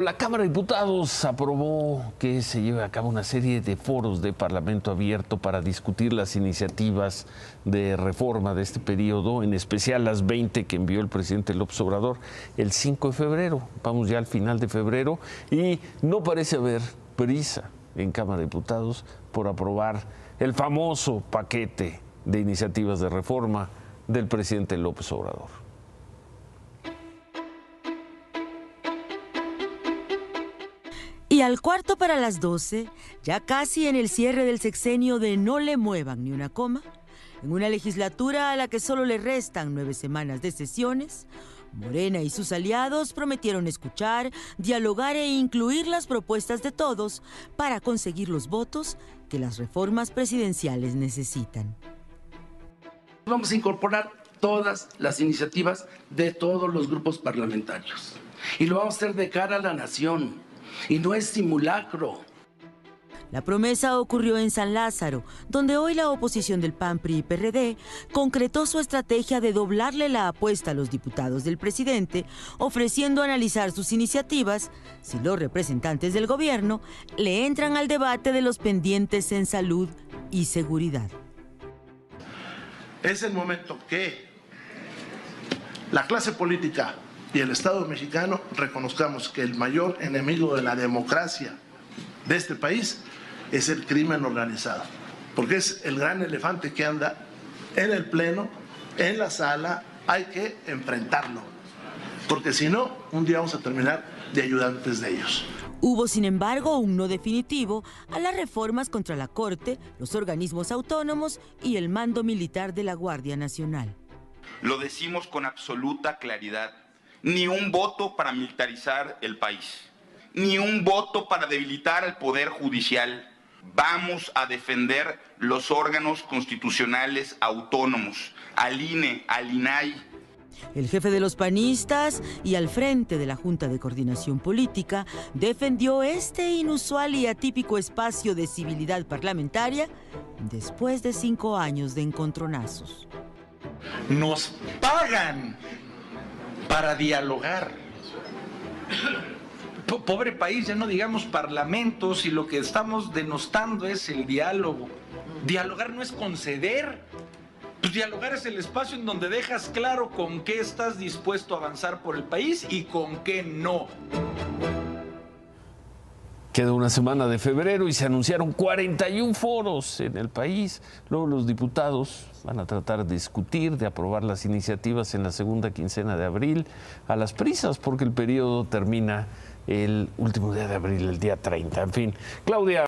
La Cámara de Diputados aprobó que se lleve a cabo una serie de foros de Parlamento abierto para discutir las iniciativas de reforma de este periodo, en especial las 20 que envió el presidente López Obrador el 5 de febrero. Vamos ya al final de febrero y no parece haber prisa en Cámara de Diputados por aprobar el famoso paquete de iniciativas de reforma del presidente López Obrador. Y al cuarto para las 12, ya casi en el cierre del sexenio de no le muevan ni una coma, en una legislatura a la que solo le restan nueve semanas de sesiones, Morena y sus aliados prometieron escuchar, dialogar e incluir las propuestas de todos para conseguir los votos que las reformas presidenciales necesitan. Vamos a incorporar todas las iniciativas de todos los grupos parlamentarios y lo vamos a hacer de cara a la nación y no es simulacro. La promesa ocurrió en San Lázaro, donde hoy la oposición del PAN, PRI y PRD concretó su estrategia de doblarle la apuesta a los diputados del presidente, ofreciendo analizar sus iniciativas si los representantes del gobierno le entran al debate de los pendientes en salud y seguridad. Es el momento que la clase política y el Estado mexicano reconozcamos que el mayor enemigo de la democracia de este país es el crimen organizado, porque es el gran elefante que anda en el pleno, en la sala, hay que enfrentarlo, porque si no, un día vamos a terminar de ayudantes de ellos. Hubo, sin embargo, un no definitivo a las reformas contra la Corte, los organismos autónomos y el mando militar de la Guardia Nacional. Lo decimos con absoluta claridad ni un voto para militarizar el país, ni un voto para debilitar al Poder Judicial. Vamos a defender los órganos constitucionales autónomos, al INE, al INAI. El jefe de los panistas y al frente de la Junta de Coordinación Política defendió este inusual y atípico espacio de civilidad parlamentaria después de cinco años de encontronazos. Nos pagan para dialogar. Pobre país, ya no digamos parlamentos y lo que estamos denostando es el diálogo. Dialogar no es conceder. Pues dialogar es el espacio en donde dejas claro con qué estás dispuesto a avanzar por el país y con qué no. Queda una semana de febrero y se anunciaron 41 foros en el país. Luego los diputados van a tratar de discutir, de aprobar las iniciativas en la segunda quincena de abril a las prisas, porque el periodo termina el último día de abril, el día 30. En fin, Claudia.